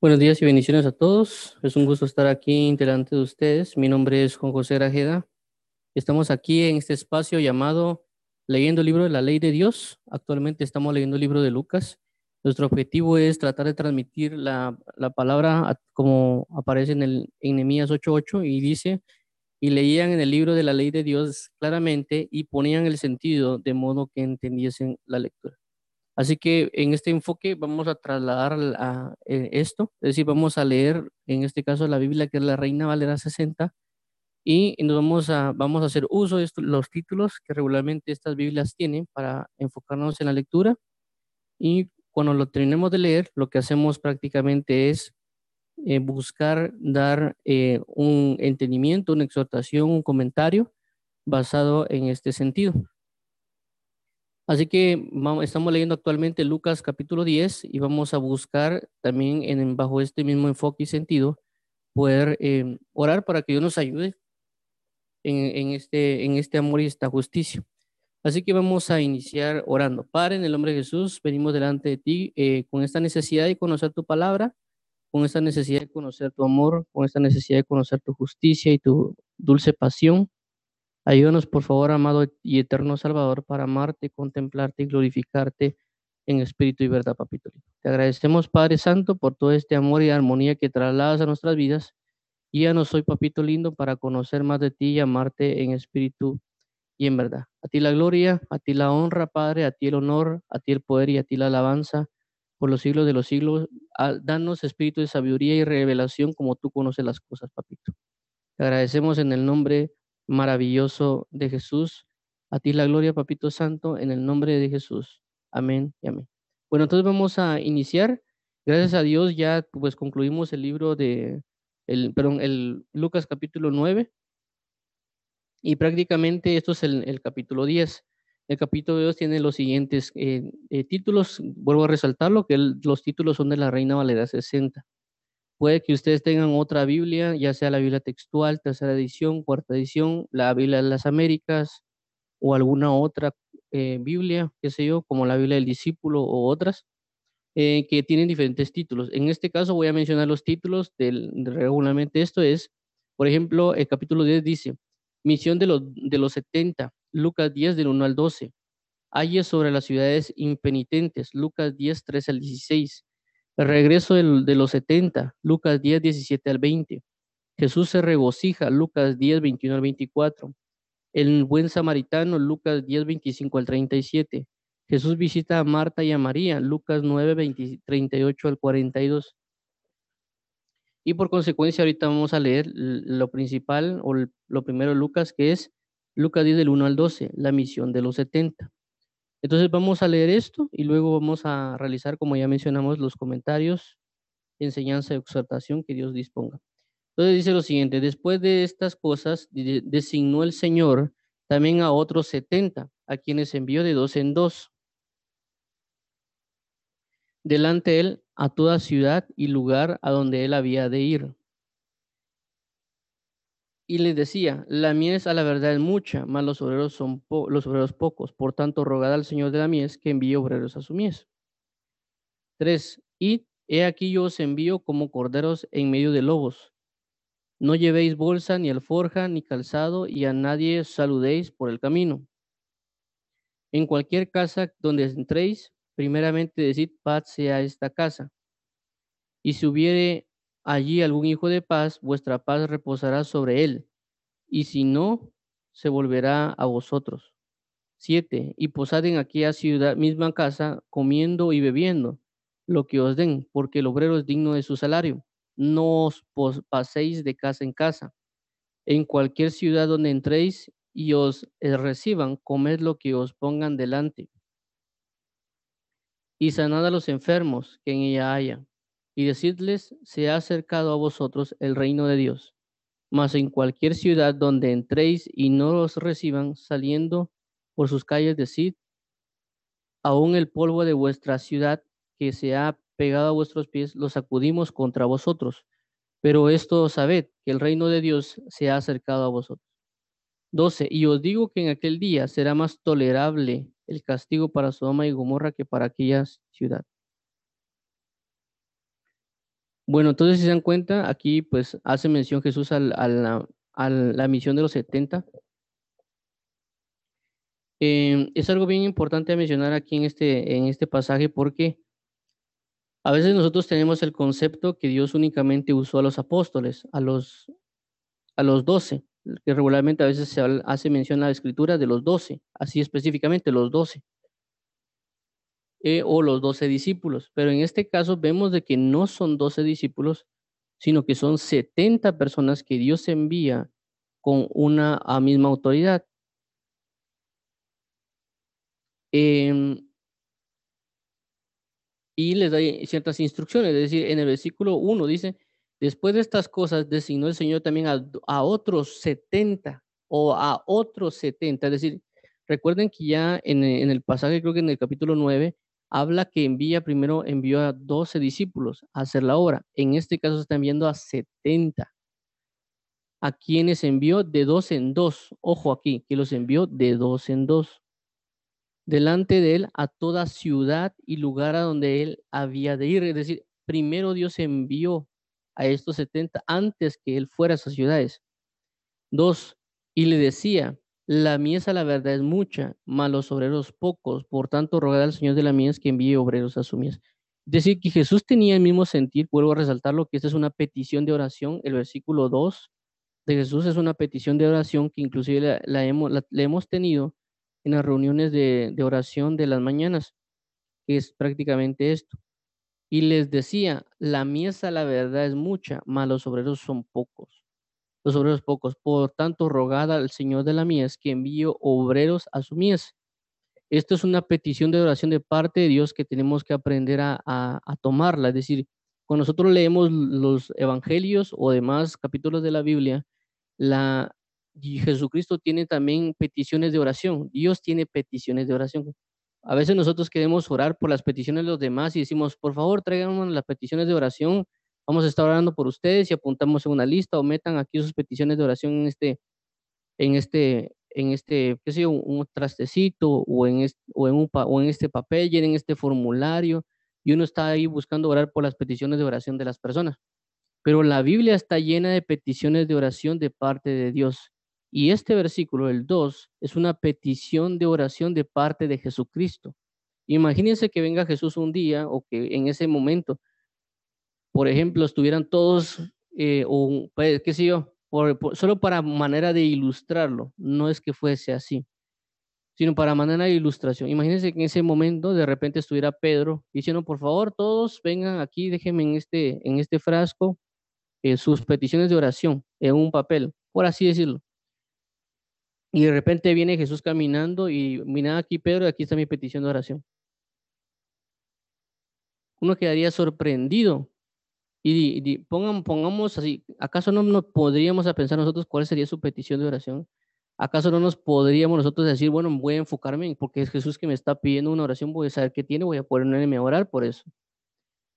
Buenos días y bendiciones a todos. Es un gusto estar aquí delante de ustedes. Mi nombre es Juan José Grajeda. Estamos aquí en este espacio llamado Leyendo el libro de la ley de Dios. Actualmente estamos leyendo el libro de Lucas. Nuestro objetivo es tratar de transmitir la, la palabra como aparece en, el, en Nehemías 8.8 y dice, y leían en el libro de la ley de Dios claramente y ponían el sentido de modo que entendiesen la lectura. Así que en este enfoque vamos a trasladar a, eh, esto, es decir, vamos a leer en este caso la Biblia que es la Reina Valera 60 y nos vamos a, vamos a hacer uso de los títulos que regularmente estas Biblias tienen para enfocarnos en la lectura y cuando lo terminemos de leer, lo que hacemos prácticamente es eh, buscar dar eh, un entendimiento, una exhortación, un comentario basado en este sentido. Así que estamos leyendo actualmente Lucas capítulo 10 y vamos a buscar también en, bajo este mismo enfoque y sentido poder eh, orar para que Dios nos ayude en, en, este, en este amor y esta justicia. Así que vamos a iniciar orando. Padre, en el nombre de Jesús, venimos delante de ti eh, con esta necesidad de conocer tu palabra, con esta necesidad de conocer tu amor, con esta necesidad de conocer tu justicia y tu dulce pasión. Ayúdanos, por favor, amado y eterno Salvador, para amarte, contemplarte y glorificarte en espíritu y verdad, papito. Te agradecemos, Padre Santo, por todo este amor y armonía que trasladas a nuestras vidas. Y ya no soy, papito lindo, para conocer más de ti y amarte en espíritu y en verdad. A ti la gloria, a ti la honra, Padre, a ti el honor, a ti el poder y a ti la alabanza por los siglos de los siglos. Danos espíritu de sabiduría y revelación como tú conoces las cosas, papito. Te agradecemos en el nombre maravilloso de Jesús. A ti la gloria, Papito Santo, en el nombre de Jesús. Amén y amén. Bueno, entonces vamos a iniciar. Gracias a Dios ya pues concluimos el libro de, el, perdón, el Lucas capítulo 9. Y prácticamente esto es el, capítulo 10. El capítulo 2 tiene los siguientes eh, eh, títulos. Vuelvo a resaltarlo, que los títulos son de la Reina Valera 60. Puede que ustedes tengan otra Biblia, ya sea la Biblia textual, tercera edición, cuarta edición, la Biblia de las Américas o alguna otra eh, Biblia, qué sé yo, como la Biblia del discípulo o otras, eh, que tienen diferentes títulos. En este caso voy a mencionar los títulos del, regularmente. Esto es, por ejemplo, el capítulo 10 dice, misión de los, de los 70, Lucas 10 del 1 al 12. Ayes sobre las ciudades impenitentes, Lucas 10, 13 al 16. El regreso de los 70, Lucas 10, 17 al 20. Jesús se regocija, Lucas 10, 21 al 24. El buen samaritano, Lucas 10, 25 al 37. Jesús visita a Marta y a María, Lucas 9, 20, 38 al 42. Y por consecuencia, ahorita vamos a leer lo principal o lo primero de Lucas, que es Lucas 10 del 1 al 12, la misión de los 70. Entonces vamos a leer esto y luego vamos a realizar, como ya mencionamos, los comentarios, enseñanza y exhortación que Dios disponga. Entonces dice lo siguiente, después de estas cosas, designó el Señor también a otros setenta, a quienes envió de dos en dos. Delante de él a toda ciudad y lugar a donde él había de ir y les decía, la mies a la verdad es mucha, mas los obreros son los obreros pocos. Por tanto, rogad al Señor de la mies que envíe obreros a su mies. Tres, y he aquí yo os envío como corderos en medio de lobos. No llevéis bolsa, ni alforja, ni calzado, y a nadie saludéis por el camino. En cualquier casa donde entréis, primeramente decid paz sea esta casa. Y si hubiere allí algún hijo de paz, vuestra paz reposará sobre él, y si no, se volverá a vosotros. Siete, y posad en aquella ciudad, misma casa, comiendo y bebiendo lo que os den, porque el obrero es digno de su salario. No os paséis de casa en casa. En cualquier ciudad donde entréis y os eh, reciban, comed lo que os pongan delante. Y sanad a los enfermos que en ella haya y decidles, se ha acercado a vosotros el reino de Dios. Mas en cualquier ciudad donde entréis y no los reciban, saliendo por sus calles, decid, aún el polvo de vuestra ciudad que se ha pegado a vuestros pies, lo sacudimos contra vosotros. Pero esto sabed, que el reino de Dios se ha acercado a vosotros. 12. Y os digo que en aquel día será más tolerable el castigo para Sodoma y Gomorra que para aquella ciudad. Bueno, entonces si se dan cuenta, aquí pues hace mención Jesús al- a, la, misión de los 70. Eh, es algo bien importante mencionar aquí en este, en este pasaje porque a veces nosotros tenemos el concepto que Dios únicamente usó a los apóstoles, a los, a los doce, que regularmente a veces se hace mención en la escritura de los doce, así específicamente los doce, eh, o los doce discípulos. Pero en este caso vemos de que no son doce discípulos, sino que son 70 personas que Dios envía con una misma autoridad. Em, y les da ciertas instrucciones, es decir, en el versículo 1 dice, después de estas cosas designó el Señor también a, a otros 70 o a otros 70, es decir, recuerden que ya en, en el pasaje, creo que en el capítulo 9, habla que envía primero, envió a 12 discípulos a hacer la obra, en este caso está enviando a 70, a quienes envió de dos en dos, ojo aquí, que los envió de dos en dos. Delante de él a toda ciudad y lugar a donde él había de ir. Es decir, primero Dios envió a estos 70 antes que él fuera a esas ciudades. Dos, y le decía, la mies a la verdad es mucha, mas los obreros pocos, por tanto rogad al Señor de la mies que envíe obreros a su mies. Es decir, que Jesús tenía el mismo sentir, vuelvo a resaltarlo, que esta es una petición de oración, el versículo 2 de Jesús es una petición de oración que inclusive la, hemos, tenido en las reuniones de, oración de las mañanas, que es prácticamente esto. Y les decía, la miesa la verdad es mucha, mas los obreros son pocos. Los obreros pocos. Por tanto, rogad al Señor de la mies que envíe obreros a su mies. Esto es una petición de oración de parte de Dios que tenemos que aprender a, a, a tomarla. Es decir, cuando nosotros leemos los evangelios o demás capítulos de la Biblia, la, y Jesucristo tiene también peticiones de oración. Dios tiene peticiones de oración. A veces nosotros queremos orar por las peticiones de los demás y decimos, por favor, tráiganos las peticiones de oración. Vamos a estar orando por ustedes y apuntamos en una lista o metan aquí sus peticiones de oración en este, en este, en este, qué sé yo, un, trastecito o en, este, o, en un, o en este papel, llenen este formulario y uno está ahí buscando orar por las peticiones de oración de las personas. Pero la Biblia está llena de peticiones de oración de parte de Dios. Y este versículo, el 2, es una petición de oración de parte de Jesucristo. Imagínense que venga Jesús un día o que en ese momento, por ejemplo, estuvieran todos, eh, o pues, qué sé yo, por, por, solo para manera de ilustrarlo, no es que fuese así, sino para manera de ilustración. Imagínense que en ese momento de repente estuviera Pedro diciendo, por favor, todos vengan aquí, déjenme en este, en este frasco eh, sus peticiones de oración en un papel, por así decirlo. Y de repente viene Jesús caminando y mira aquí Pedro, aquí está mi petición de oración. Uno quedaría sorprendido. Y, pongamos así, ¿acaso no nos podríamos a pensar nosotros cuál sería su petición de oración? ¿Acaso no nos podríamos nosotros decir, bueno, voy a enfocarme porque es Jesús que me está pidiendo una oración, voy a saber qué tiene, voy a ponerme a orar por eso?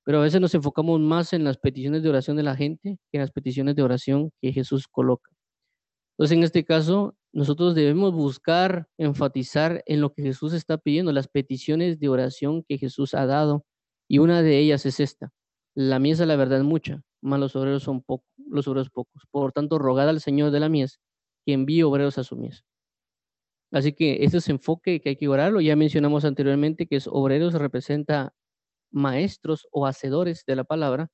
Pero a veces nos enfocamos más en las peticiones de oración de la gente que en las peticiones de oración que Jesús coloca. Entonces, en este caso, nosotros debemos buscar enfatizar en lo que Jesús está pidiendo, las peticiones de oración que Mies ha dado, y una de ellas es esta. La mies, la verdad, es mucha, mas los obreros son pocos, los obreros pocos. Por tanto, rogad al Señor de la mies que envíe obreros a su mies. Así que este es enfoque que hay que orarlo. Ya mencionamos anteriormente que es obreros representa maestros o hacedores de la palabra.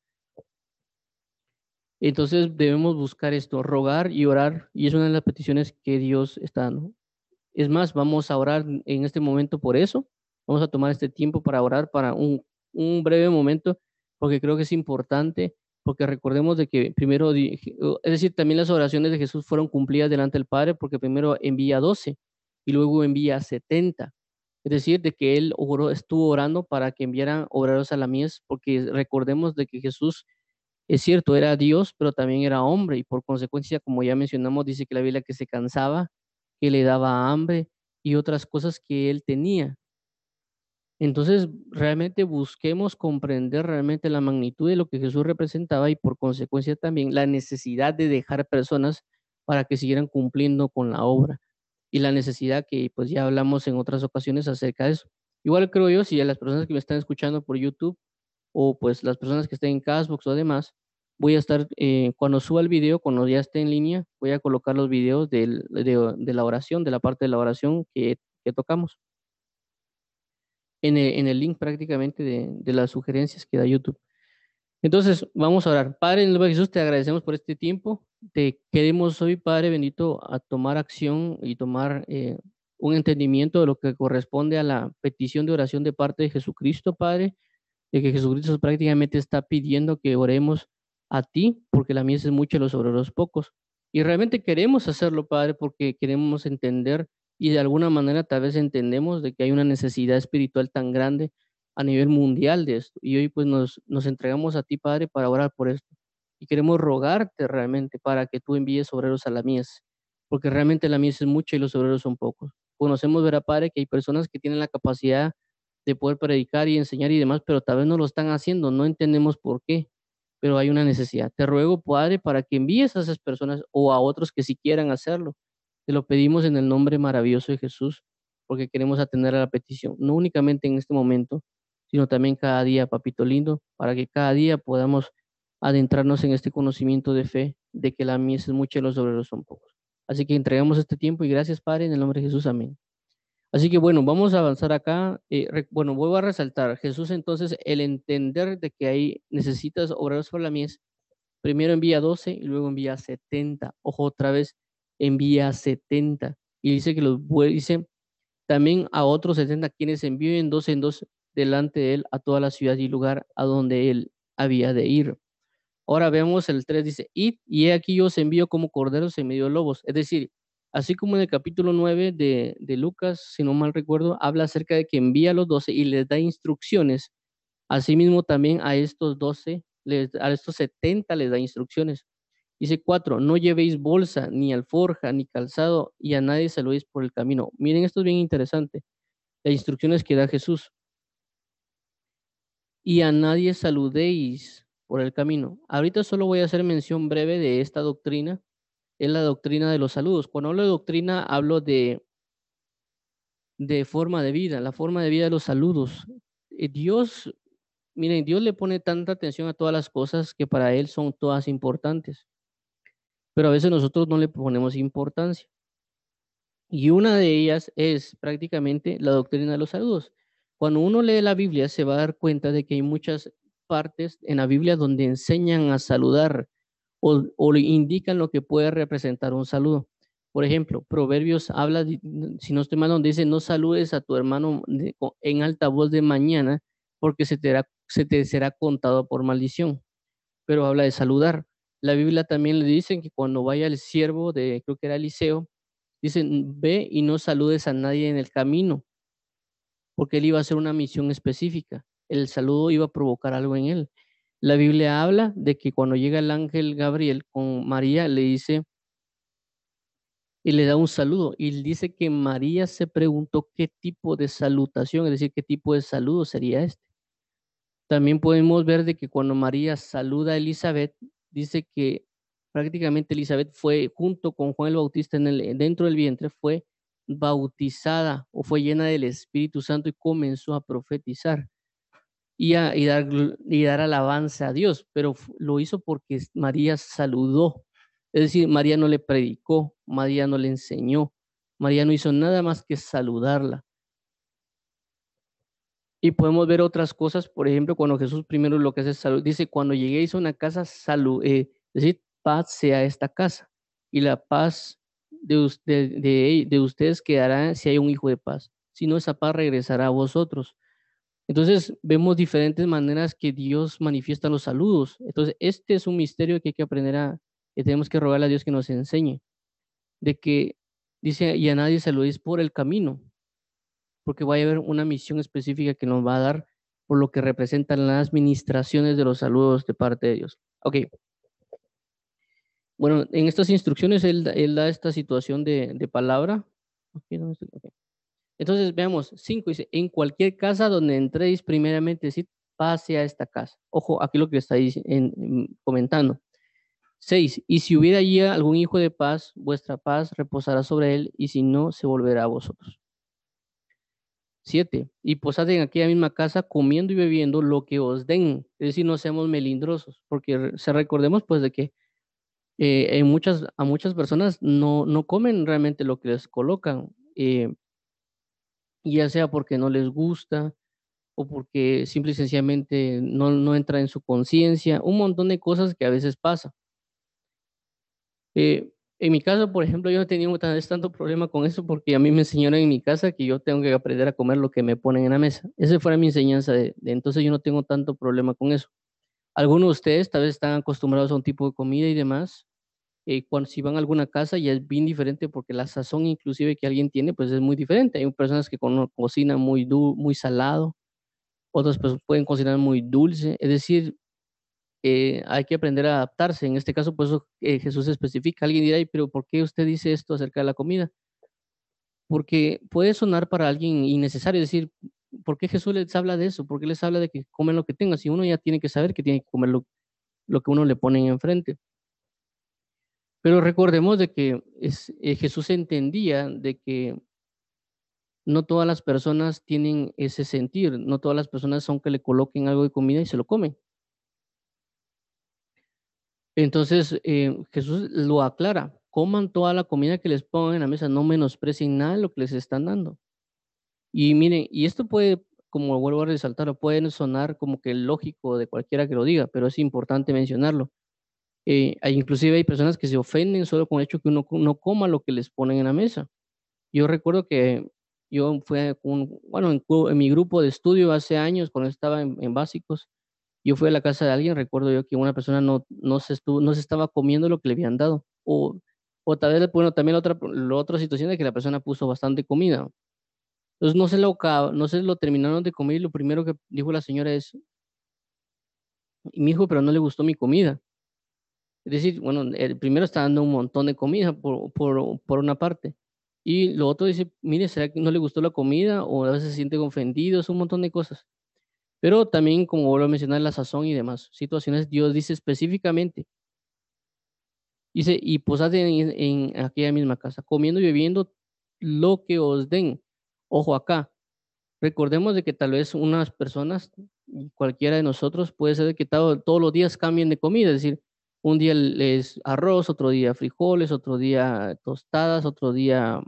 Entonces debemos buscar esto, rogar y orar, y es una de las peticiones que Dios está dando. Es más, vamos a orar en este momento por eso. Vamos a tomar este tiempo para orar para un breve momento, porque creo que es importante, porque recordemos de que primero, es decir, también las oraciones de Jesús fueron cumplidas delante del Padre, porque primero envía 12 y luego envía 70. Es decir, de que él oró, estuvo orando para que enviaran obreros a la mies, porque recordemos de que Jesús, es cierto, era Dios, pero también era hombre, y por consecuencia, como ya mencionamos, dice que la Biblia que se cansaba, que le daba hambre y otras cosas que él tenía. Entonces, realmente busquemos comprender realmente la magnitud de lo que Jesús representaba y por consecuencia también la necesidad de dejar personas para que siguieran cumpliendo con la obra y la necesidad que pues ya hablamos en otras ocasiones acerca de eso. Igual creo yo, si a las personas que me están escuchando por YouTube o pues las personas que estén en Castbox o demás, voy a estar, eh, cuando suba el video, cuando ya esté en línea, voy a colocar los videos de, la oración, de la parte de la oración que, tocamos. En el, link prácticamente de, de, las sugerencias que da YouTube. Entonces, vamos a orar. Padre, en el nombre de Jesús, te agradecemos por este tiempo. Te queremos hoy, Padre bendito, a tomar acción y tomar eh, un entendimiento de lo que corresponde a la petición de oración de parte de Jesucristo, Padre, de que Jesucristo prácticamente está pidiendo que oremos a ti, porque la mies es mucha y los obreros pocos. Y realmente queremos hacerlo, Padre, porque queremos entender y de alguna manera tal vez entendemos de que hay una necesidad espiritual tan grande a nivel mundial de esto. Y hoy pues nos, entregamos a ti, Padre, para orar por esto. Y queremos rogarte realmente para que tú envíes obreros a la mies, porque realmente la mies es mucha y los obreros son pocos conocemos, verá, Padre, que hay personas que tienen la capacidad de poder predicar y enseñar y demás, pero tal vez no lo están haciendo, no entendemos por qué, pero hay una necesidad. Te ruego, Padre, para que envíes a esas personas o a otros que si quieran hacerlo. Te lo pedimos en el nombre maravilloso de Jesús, porque queremos atender a la petición, no únicamente en este momento, sino también cada día, papito lindo, para que cada día podamos adentrarnos en este conocimiento de fe, de que la mies es mucha y los obreros son pocos. Así que entregamos este tiempo y gracias, Padre, en el nombre de Jesús. Amén. Así que bueno, vamos a avanzar acá. Eh, bueno, vuelvo a resaltar, Jesús entonces, el entender de que ahí necesitas obreros para la mies, primero envía 12 y luego envía 70. Ojo, otra vez, envía 70. Y dice que los dice también a otros 70 quienes envíen dos en dos delante de él a toda la ciudad y lugar a donde él había de ir. Ahora vemos el 3, dice, y he aquí yo os envío como corderos en medio de lobos. Es decir, así como en el capítulo 9 de, de Lucas, si no mal recuerdo, habla acerca de que envía a los 12 y les da instrucciones. Asimismo también a estos 12, a estos 70 les da instrucciones. Dice 4, no llevéis bolsa, ni alforja, ni calzado, y a nadie saludéis por el camino. Miren, esto es bien interesante. Las instrucciones que da Jesús. Y a nadie saludéis por el camino. Ahorita solo voy a hacer mención breve de esta doctrina, es la doctrina de los saludos. Cuando hablo de doctrina, hablo de, de forma de vida, la forma de vida de los saludos. Eh, Dios, miren, Dios le pone tanta atención a todas las cosas que para Él son todas importantes, pero a veces nosotros no le ponemos importancia. Y una de ellas es prácticamente la doctrina de los saludos. Cuando uno lee la Biblia se va a dar cuenta de que hay muchas partes en la Biblia donde enseñan a saludar o, o indican lo que puede representar un saludo. Por ejemplo, Proverbios habla, si no estoy mal, donde dice, no saludes a tu hermano en alta voz de mañana porque se te será contado por maldición. Pero habla de saludar. La Biblia también le dice que cuando vaya el siervo de, creo que era Eliseo, dicen, ve y no saludes a nadie en el camino, porque él iba a hacer una misión específica el saludo iba a provocar algo en él. La Biblia habla de que cuando llega el ángel Gabriel con María, le dice y le da un saludo. Y dice que María se preguntó qué tipo de salutación, es decir, qué tipo de saludo sería este. También podemos ver de que cuando María saluda a Elizabeth, dice que prácticamente Elizabeth fue junto con Juan el Bautista en el, dentro del vientre, fue bautizada o fue llena del Espíritu Santo y comenzó a profetizar y, dar, y dar alabanza a Dios, pero lo hizo porque María saludó. Es decir, María no le predicó, María no le enseñó, María no hizo nada más que saludarla. Y podemos ver otras cosas, por ejemplo, cuando Jesús primero lo que hace es salud, dice, cuando lleguéis a una casa, salud, eh, es decir, paz sea esta casa. Y la paz de, de, de ustedes quedará si hay un hijo de paz. Si no, esa paz regresará a vosotros. Entonces vemos diferentes maneras que Dios manifiesta los saludos. Entonces este es un misterio que hay que aprender a, que tenemos que rogarle a Dios que nos enseñe. De que dice, y a nadie saludéis por el camino, porque va a haber una misión específica que nos va a dar por lo que representan las ministraciones de los saludos de parte de Dios. Ok. Bueno, en estas instrucciones él, da esta situación de, palabra. Okay, entonces veamos, cinco dice, en cualquier casa donde entréis primeramente, decir, pase a esta casa. Ojo, aquí lo que está comentando. Seis, y si hubiera allí algún hijo de paz, vuestra paz reposará sobre él, y si no, se volverá a vosotros. 7. Y posad en aquella misma casa comiendo y bebiendo lo que os den. Es decir, no seamos melindrosos, porque se recordemos pues de que eh, en muchas, a muchas personas no, no comen realmente lo que les colocan, eh, ya sea porque no les gusta o porque simple y sencillamente no, no entra en su conciencia, un montón de cosas que a veces pasa. Eh, en mi caso, por ejemplo, yo no he tenido tanto problema con eso porque a mí me enseñaron en mi casa que yo tengo que aprender a comer lo que me ponen en la mesa. Esa fue mi enseñanza de, entonces yo no tengo tanto problema con eso. Algunos de ustedes tal vez están acostumbrados a un tipo de comida y demás. Eh, cuando si van a alguna casa ya es bien diferente porque la sazón inclusive que alguien tiene pues es muy diferente. Hay personas que cocinan muy, muy salado, otras pues pueden cocinar muy dulce. Es decir, eh, hay que aprender a adaptarse. En este caso, pues Jesús especifica. Alguien dirá, pero ¿por qué usted dice esto acerca de la comida? Porque puede sonar para alguien innecesario decir, ¿por qué Jesús les habla de eso? ¿Por qué les habla de que comen lo que tengan? Si uno ya tiene que saber que tiene que comer lo, que uno le pone enfrente. Pero recordemos de que es, eh, Jesús entendía de que no todas las personas tienen ese sentir, no todas las personas son que le coloquen algo de comida y se lo comen. Entonces eh, Jesús lo aclara, coman toda la comida que les pongan en la mesa, no menosprecien nada de lo que les están dando. Y miren, y esto puede, como vuelvo a resaltar, puede sonar como que lógico de cualquiera que lo diga, pero es importante mencionarlo. Eh, hay, inclusive hay personas que se ofenden solo con el hecho que uno no coma lo que les ponen en la mesa. Yo recuerdo que yo fui, bueno, en, mi grupo de estudio hace años, cuando estaba en básicos, yo fui a la casa de alguien, recuerdo yo que una persona no, no, se, estuvo, no se estaba comiendo lo que le habían dado. O, o tal vez, bueno, también la otra, otra situación de que la persona puso bastante comida. Entonces no se, lo, no se lo terminaron de comer y lo primero que dijo la señora es, mi hijo, pero no le gustó mi comida. Es decir, bueno, el primero está dando un montón de comida por, por, por una parte. Y lo otro dice, mire, ¿será que no le gustó la comida? O a veces se siente ofendido, es un montón de cosas. Pero también, como vuelvo a mencionar, la sazón y demás situaciones, Dios dice específicamente, dice, y posad en, aquella misma casa, comiendo y bebiendo lo que os den. Ojo acá, recordemos de que tal vez unas personas, cualquiera de nosotros, puede ser que todos los días cambien de comida, es decir, un día es arroz, otro día frijoles, otro día tostadas, otro día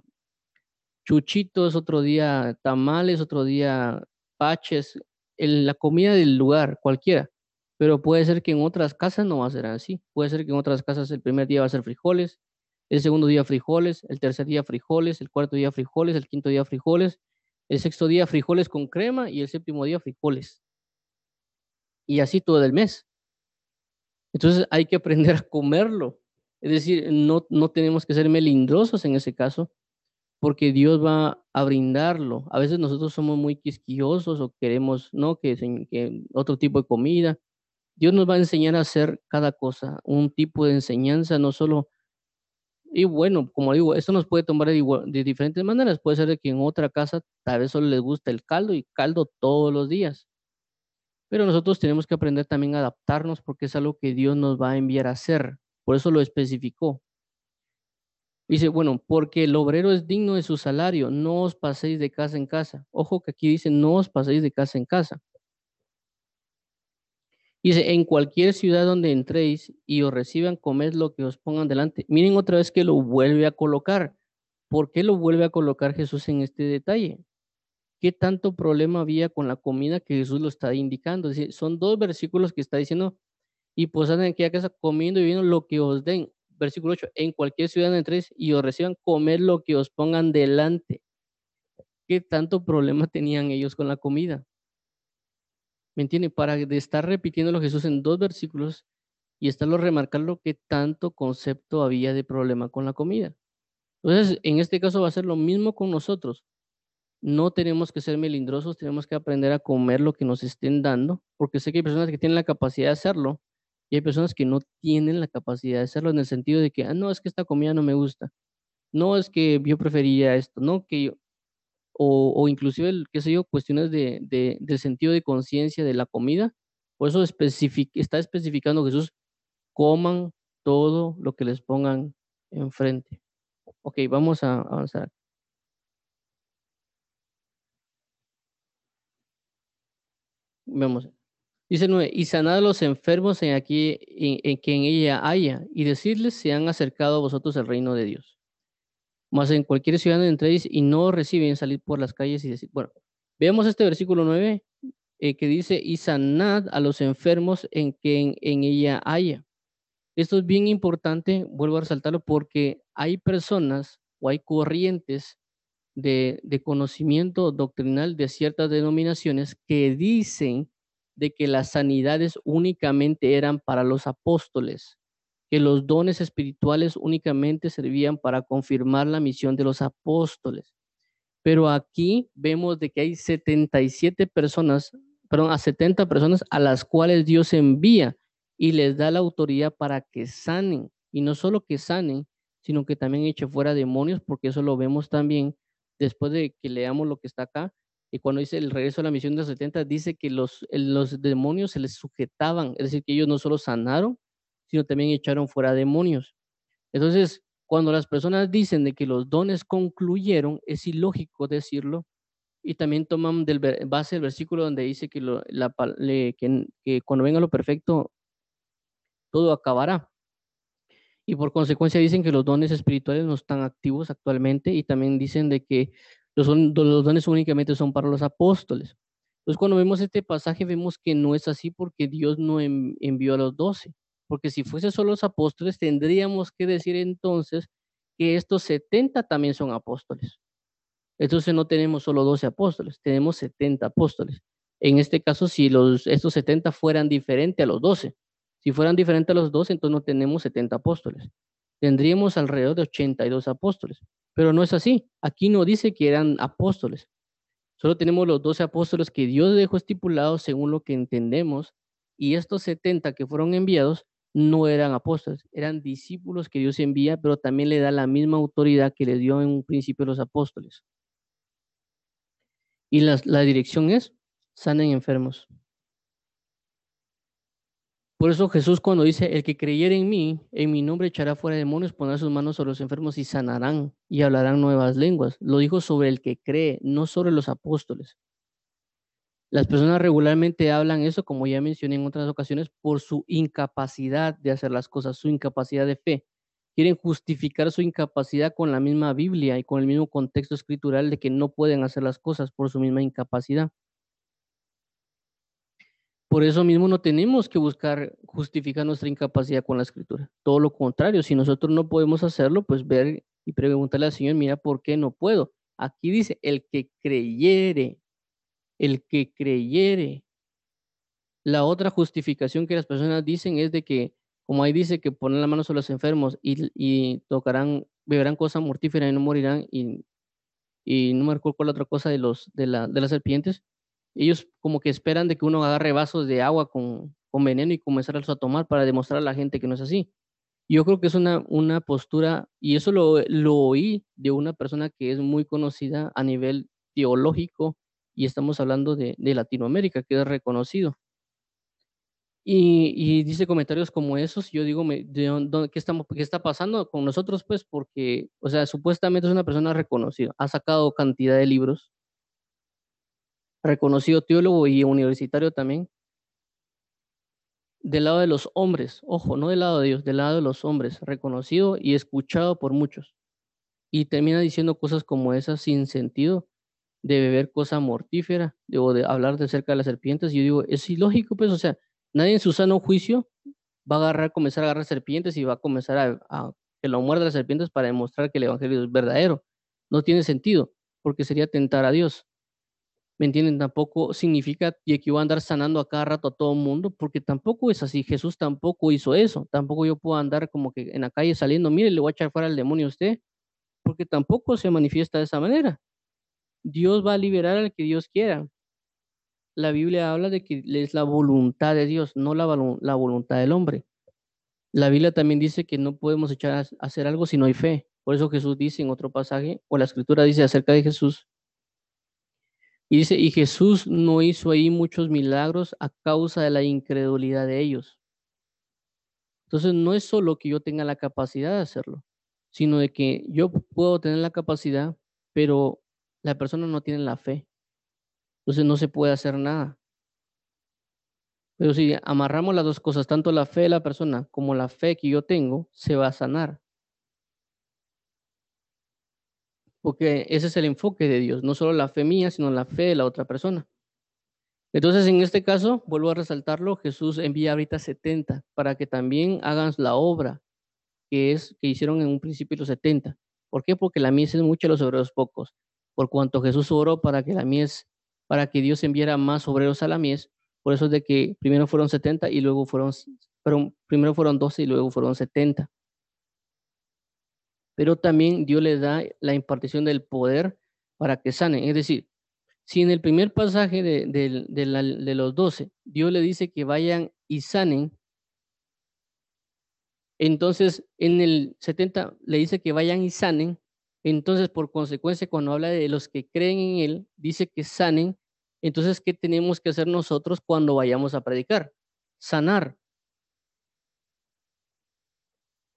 chuchitos, otro día tamales, otro día paches, la comida del lugar, cualquiera. Pero puede ser que en otras casas no va a ser así. Puede ser que en otras casas el primer día va a ser frijoles, el segundo día frijoles, el tercer día frijoles, el cuarto día frijoles, el quinto día frijoles, el sexto día frijoles con crema y el séptimo día frijoles. Y así todo el mes. Entonces hay que aprender a comerlo. Es decir, no, no tenemos que ser melindrosos en ese caso, porque Dios va a brindarlo. A veces nosotros somos muy quisquillosos o queremos, ¿no? Que, que otro tipo de comida. Dios nos va a enseñar a hacer cada cosa, un tipo de enseñanza, no solo... Y bueno, como digo, esto nos puede tomar de, de diferentes maneras. Puede ser que en otra casa tal vez solo les gusta el caldo y caldo todos los días. Pero nosotros tenemos que aprender también a adaptarnos porque es algo que Dios nos va a enviar a hacer. Por eso lo especificó. Dice, bueno, porque el obrero es digno de su salario, no os paséis de casa en casa. Ojo que aquí dice, no os paséis de casa en casa. Dice, en cualquier ciudad donde entréis y os reciban, comed lo que os pongan delante. Miren otra vez que lo vuelve a colocar. ¿Por qué lo vuelve a colocar Jesús en este detalle? ¿Qué tanto problema había con la comida que Jesús lo está indicando? Son dos versículos que está diciendo, y posad en aquella casa comiendo y viendo lo que os den versículo 8, en cualquier ciudad entréis y os reciban, comer lo que os pongan delante. ¿Qué tanto problema tenían ellos con la comida? ¿Me entiende? Para estar repitiéndolo Jesús en dos versículos y estarlo remarcando qué tanto concepto había de problema con la comida. Entonces, en este caso va a ser lo mismo con nosotros. No tenemos que ser melindrosos, tenemos que aprender a comer lo que nos estén dando, porque sé que hay personas que tienen la capacidad de hacerlo, y hay personas que no tienen la capacidad de hacerlo en el sentido de que, ah, no, es que esta comida no me gusta. No, es que yo prefería esto, no, que yo, o, o inclusive, qué sé yo, cuestiones de, de del sentido de conciencia de la comida. Por eso está especificando Jesús, coman todo lo que les pongan enfrente. Ok, vamos a avanzar. Vemos. Dice 9, y sanad a los enfermos en aquí, en, que en ella haya, y decirles, se han acercado a vosotros el reino de Dios. Más en cualquier ciudad entréis y no reciben salir por las calles y decir, bueno, veamos este versículo 9 eh, que dice, y sanad a los enfermos en que en, en ella haya. Esto es bien importante, vuelvo a resaltarlo, porque hay personas o hay corrientes de, de, conocimiento doctrinal de ciertas denominaciones que dicen de que las sanidades únicamente eran para los apóstoles, que los dones espirituales únicamente servían para confirmar la misión de los apóstoles. Pero aquí vemos de que hay 77 personas, perdón, a 70 personas a las cuales Dios envía y les da la autoridad para que sanen. Y no solo que sanen, sino que también eche fuera demonios, porque eso lo vemos también después de que leamos lo que está acá, y cuando dice el regreso a la misión de los 70, dice que los, los demonios se les sujetaban, es decir, que ellos no solo sanaron, sino también echaron fuera demonios. Entonces, cuando las personas dicen de que los dones concluyeron, es ilógico decirlo, y también toman del base el versículo donde dice que, lo, la, que, que cuando venga lo perfecto, todo acabará. Y por consecuencia dicen que los dones espirituales no están activos actualmente y también dicen de que los, dones únicamente son para los apóstoles. Entonces, cuando vemos este pasaje, vemos que no es así porque Dios no envió a los doce. Porque si fuese solo los apóstoles, tendríamos que decir entonces que estos 70 también son apóstoles. Entonces no tenemos solo 12 apóstoles, tenemos 70 apóstoles. En este caso, si los, estos 70 fueran diferentes a los 12, si fueran diferentes a los 12, entonces no tenemos 70 apóstoles. Tendríamos alrededor de 82 apóstoles. Pero no es así. Aquí no dice que eran apóstoles. Solo tenemos los 12 apóstoles que Dios dejó estipulados según lo que entendemos. Y estos 70 que fueron enviados no eran apóstoles, eran discípulos que Dios envía, pero también le da la misma autoridad que le dio en un principio a los apóstoles. Y la, la dirección es, sanen enfermos. Por eso Jesús cuando dice, el que creyere en mí, en mi nombre echará fuera demonios, pondrá sus manos sobre los enfermos y sanarán y hablarán nuevas lenguas. Lo dijo sobre el que cree, no sobre los apóstoles. Las personas regularmente hablan eso, como ya mencioné en otras ocasiones, por su incapacidad de hacer las cosas, su incapacidad de fe. Quieren justificar su incapacidad con la misma Biblia y con el mismo contexto escritural de que no pueden hacer las cosas por su misma incapacidad. Por eso mismo no tenemos que buscar justificar nuestra incapacidad con la escritura. Todo lo contrario, si nosotros no podemos hacerlo, pues ver y preguntarle al Señor, mira, ¿por qué no puedo? Aquí dice, el que creyere, el que creyere. La otra justificación que las personas dicen es de que, como ahí dice que ponen la mano sobre los enfermos y, tocarán, beberán cosas mortíferas y no morirán, y, y no me recuerdo la otra cosa de, los, de, la, de las serpientes, ellos como que esperan de que uno agarre vasos de agua con, con veneno y comenzarlos a tomar para demostrar a la gente que no es así. Yo creo que es una, una postura, y eso lo, lo oí de una persona que es muy conocida a nivel teológico, y estamos hablando de, de Latinoamérica, que es reconocido. Y, y, dice comentarios como esos, yo digo, me, de, ¿qué, estamos, ¿qué está pasando con nosotros? Pues porque, o sea, supuestamente es una persona reconocida, ha sacado cantidad de libros, reconocido teólogo y universitario también, del lado de los hombres, ojo, no del lado de Dios, del lado de los hombres, reconocido y escuchado por muchos. Y termina diciendo cosas como esas sin sentido, de beber cosa mortífera, o de hablar de cerca de las serpientes. Y yo digo, es ilógico, pues, o sea, nadie en su sano juicio va a agarrar, comenzar a agarrar serpientes y va a comenzar a, a que lo muerda las serpientes para demostrar que el evangelio es verdadero. No tiene sentido, porque sería tentar a Dios. ¿Me entienden? Tampoco significa que yo a andar sanando a cada rato a todo el mundo, porque tampoco es así. Jesús tampoco hizo eso. Tampoco yo puedo andar como que en la calle saliendo, mire, le voy a echar fuera al demonio a usted, porque tampoco se manifiesta de esa manera. Dios va a liberar al que Dios quiera. La Biblia habla de que es la voluntad de Dios, no la, la voluntad del hombre. La Biblia también dice que no podemos echar a hacer algo si no hay fe. Por eso Jesús dice en otro pasaje, o la escritura dice acerca de Jesús, y dice, y Jesús no hizo ahí muchos milagros a causa de la incredulidad de ellos. Entonces no es solo que yo tenga la capacidad de hacerlo, sino de que yo puedo tener la capacidad, pero la persona no tiene la fe. Entonces no se puede hacer nada. Pero si amarramos las dos cosas, tanto la fe de la persona como la fe que yo tengo, se va a sanar. Porque ese es el enfoque de Dios, no solo la fe mía, sino la fe de la otra persona. Entonces, en este caso, vuelvo a resaltarlo, Jesús envía ahorita 70 para que también hagan la obra que es que hicieron en un principio los 70. ¿Por qué? Porque la mies es mucho, los obreros pocos. Por cuanto Jesús oró para que la mies, para que Dios enviara más obreros a la mies, por eso es de que primero fueron 70 y luego fueron, pero primero fueron 12 y luego fueron 70. Pero también Dios les da la impartición del poder para que sanen. Es decir, si en el primer pasaje de, de, los 12 Dios le dice que vayan y sanen, entonces en el 70 le dice que vayan y sanen, entonces por consecuencia cuando habla de los que creen en Él, dice que sanen, entonces ¿qué tenemos que hacer nosotros cuando vayamos a predicar? Sanar.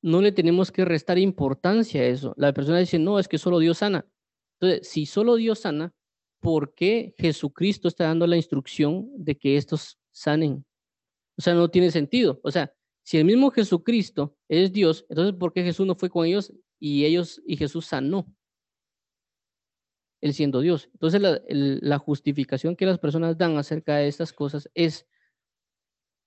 No le tenemos que restar importancia a eso. La persona dice, no, es que solo Dios sana. Entonces, si solo Dios sana, por qué Jesucristo está dando la instrucción de que estos sanen. O sea, no tiene sentido. O sea, si el mismo Jesucristo es Dios, entonces ¿por qué Jesús no fue con ellos y ellos y Jesús sanó? Él siendo Dios. Entonces la, la justificación que las personas dan acerca de estas cosas es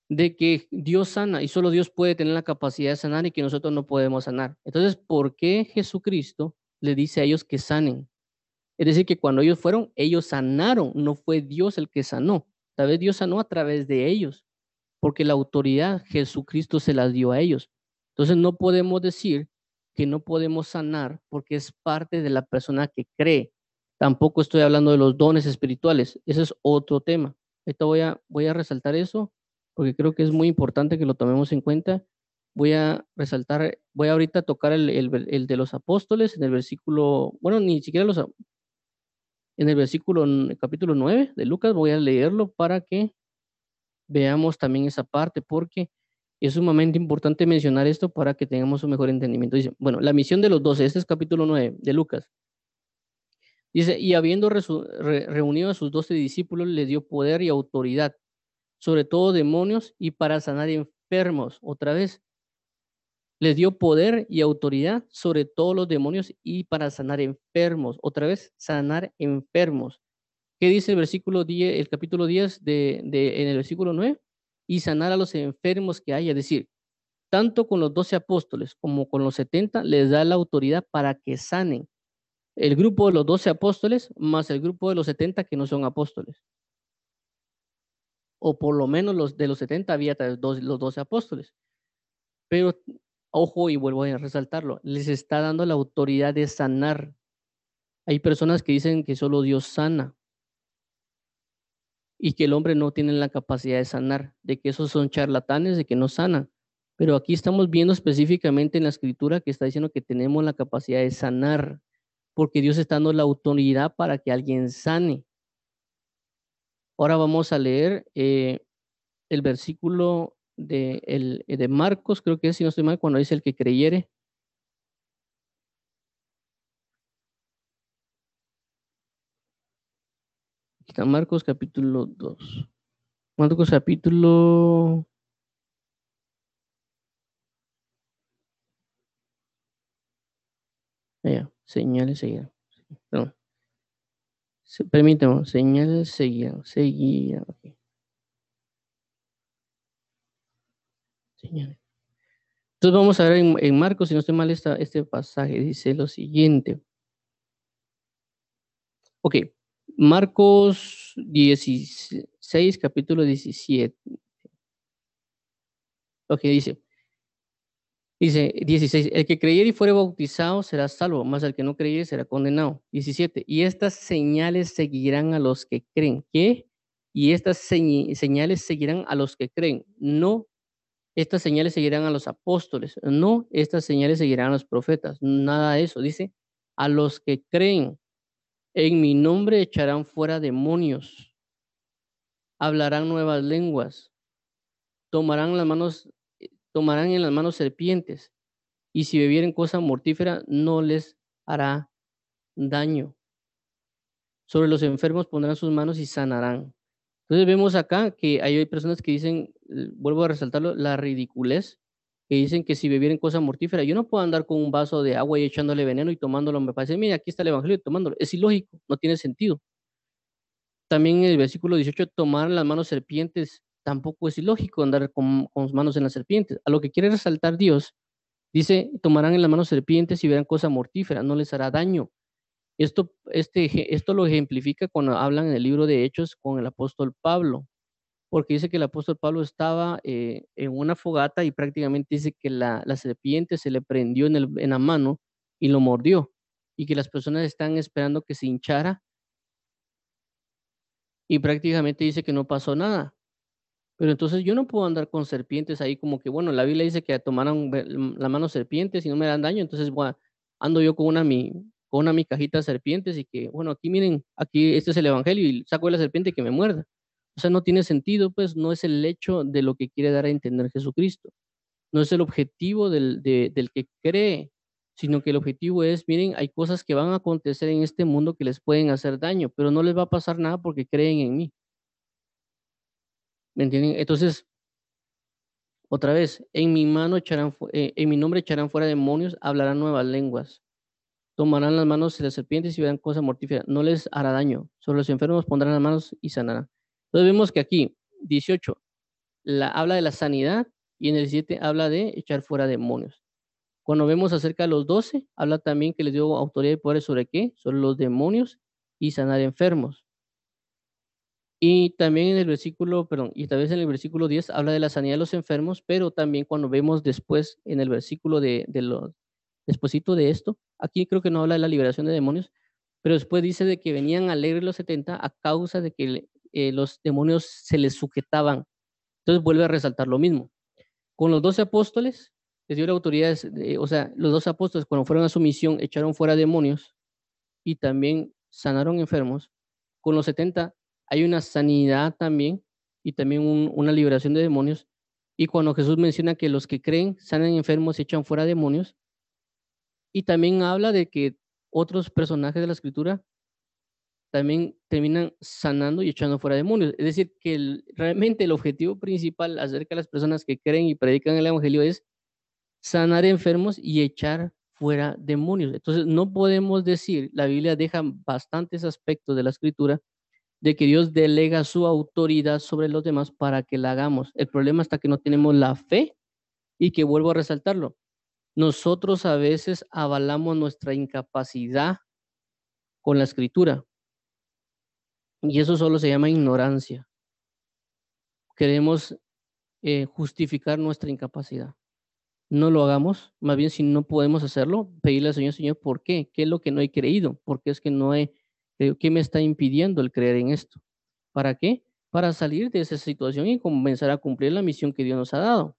de que Dios sana y solo Dios puede tener la capacidad de sanar y que nosotros no podemos sanar. Entonces, ¿por qué Jesucristo le dice a ellos que sanen? Es decir, que cuando ellos fueron, ellos sanaron, no fue Dios el que sanó. Tal vez Dios sanó a través de ellos, porque la autoridad Jesucristo se la dio a ellos. Entonces no podemos decir que no podemos sanar porque es parte de la persona que cree. Tampoco estoy hablando de los dones espirituales, ese es otro tema. Ahorita voy a, voy a resaltar eso porque creo que es muy importante que lo tomemos en cuenta. Voy a resaltar, voy ahorita a tocar el, el, el de los apóstoles en el versículo, bueno, ni siquiera los, en el versículo, capítulo 9 de Lucas, voy a leerlo para que veamos también esa parte, porque es sumamente importante mencionar esto para que tengamos un mejor entendimiento. Dice, bueno, la misión de los doce, este es capítulo 9 de Lucas. Dice, y habiendo reunido a sus doce discípulos, le dio poder y autoridad, sobre todo demonios y para sanar enfermos. Otra vez, les dio poder y autoridad sobre todos los demonios y para sanar enfermos. Otra vez, sanar enfermos. ¿Qué dice el versículo 10, el capítulo 10 de, en el versículo 9? Y sanar a los enfermos que haya. Es decir, tanto con los doce apóstoles como con los 70 les da la autoridad para que sanen. El grupo de los doce apóstoles más el grupo de los 70 que no son apóstoles. O por lo menos los de los 70 había los doce apóstoles. Pero ojo, y vuelvo a resaltarlo, les está dando la autoridad de sanar. Hay personas que dicen que solo Dios sana y que el hombre no tiene la capacidad de sanar, de que esos son charlatanes, de que no sanan. Pero aquí estamos viendo específicamente en la escritura que está diciendo que tenemos la capacidad de sanar, porque Dios está dando la autoridad para que alguien sane. Ahora vamos a leer eh, el versículo de, el, eh, de Marcos, creo que es, si no estoy mal, cuando dice el que creyere. Está Marcos capítulo 2. Marcos capítulo... Allá, señales seguidas. Perdón. Permítame, señales seguidas. Seguidas. Okay. Entonces vamos a ver en, Marcos, si no estoy mal, este pasaje dice lo siguiente. Ok, Marcos 16, capítulo 17. Ok, dice. Dice 16, el que creyere y fuere bautizado será salvo, más el que no creyere será condenado. 17, y estas señales seguirán a los que creen. ¿Qué? Y estas señales seguirán a los que creen. No estas señales seguirán a los apóstoles, no estas señales seguirán a los profetas, nada de eso, dice, a los que creen, en mi nombre echarán fuera demonios, hablarán nuevas lenguas, tomarán las manos, tomarán en las manos serpientes, y si bebieren cosa mortífera no les hará daño. Sobre los enfermos pondrán sus manos y sanarán. Entonces vemos acá que hay personas que dicen, vuelvo a resaltarlo, la ridiculez, que dicen que si bebieren cosa mortífera, yo no puedo andar con un vaso de agua y echándole veneno y tomándolo, me parece, mira, aquí está el evangelio y tomándolo. Es ilógico, no tiene sentido. También en el versículo 18, tomar las manos serpientes, tampoco es ilógico andar con, con manos en las serpientes. A lo que quiere resaltar Dios, dice, tomarán en las manos serpientes y verán cosa mortífera, no les hará daño. Esto, este, esto lo ejemplifica cuando hablan en el libro de Hechos con el apóstol Pablo, porque dice que el apóstol Pablo estaba eh, en una fogata y prácticamente dice que la, la serpiente se le prendió en, el, en la mano y lo mordió, y que las personas están esperando que se hinchara y prácticamente dice que no pasó nada. Pero entonces yo no puedo andar con serpientes ahí como que, bueno, la Biblia dice que tomaran la mano serpientes y no me dan daño, entonces bueno, ando yo con una mi, con una mi cajita de serpientes y que, bueno, aquí miren, aquí este es el evangelio y saco de la serpiente que me muerda. O sea, no tiene sentido, pues no es el hecho de lo que quiere dar a entender Jesucristo. No es el objetivo del, del que cree, sino que el objetivo es, miren, hay cosas que van a acontecer en este mundo que les pueden hacer daño, pero no les va a pasar nada porque creen en mí. ¿Me entienden? Entonces, otra vez, en mi mano echarán, eh, en mi nombre echarán fuera demonios, hablarán nuevas lenguas, tomarán las manos de las serpientes y verán cosas mortíferas, no les hará daño, solo los enfermos pondrán las manos y sanarán. Entonces vemos que aquí, 18, la, habla de la sanidad y en el 17 habla de echar fuera demonios. Cuando vemos acerca de los doce, habla también que les dio autoridad y poder sobre qué? Sobre los demonios y sanar enfermos. Y también en el versículo, perdón, y tal vez en el versículo 10 habla de la sanidad de los enfermos, pero también cuando vemos después en el versículo de, de los, despuésito de esto, aquí creo que no habla de la liberación de demonios, pero después dice de que venían alegres los 70 a causa de que eh, los demonios se les sujetaban. Entonces vuelve a resaltar lo mismo. Con los doce apóstoles, les dio la autoridad, o sea, los dos apóstoles cuando fueron a su misión echaron fuera demonios y también sanaron enfermos. Con los 70 hay una sanidad también y también una liberación de demonios. Y cuando Jesús menciona que los que creen sanan enfermos y echan fuera demonios, y también habla de que otros personajes de la escritura también terminan sanando y echando fuera demonios. Es decir, que realmente el objetivo principal acerca de las personas que creen y predican el Evangelio es sanar enfermos y echar fuera demonios. Entonces, no podemos decir, la Biblia deja bastantes aspectos de la escritura de que Dios delega su autoridad sobre los demás para que la hagamos. El problema está que no tenemos la fe y que vuelvo a resaltarlo. Nosotros a veces avalamos nuestra incapacidad con la escritura. Y eso solo se llama ignorancia. Queremos eh, justificar nuestra incapacidad no lo hagamos, más bien si no podemos hacerlo, pedirle al Señor, Señor, ¿por qué? ¿Qué es lo que no he creído? ¿Por qué es que no he, qué me está impidiendo el creer en esto? ¿Para qué? Para salir de esa situación y comenzar a cumplir la misión que Dios nos ha dado.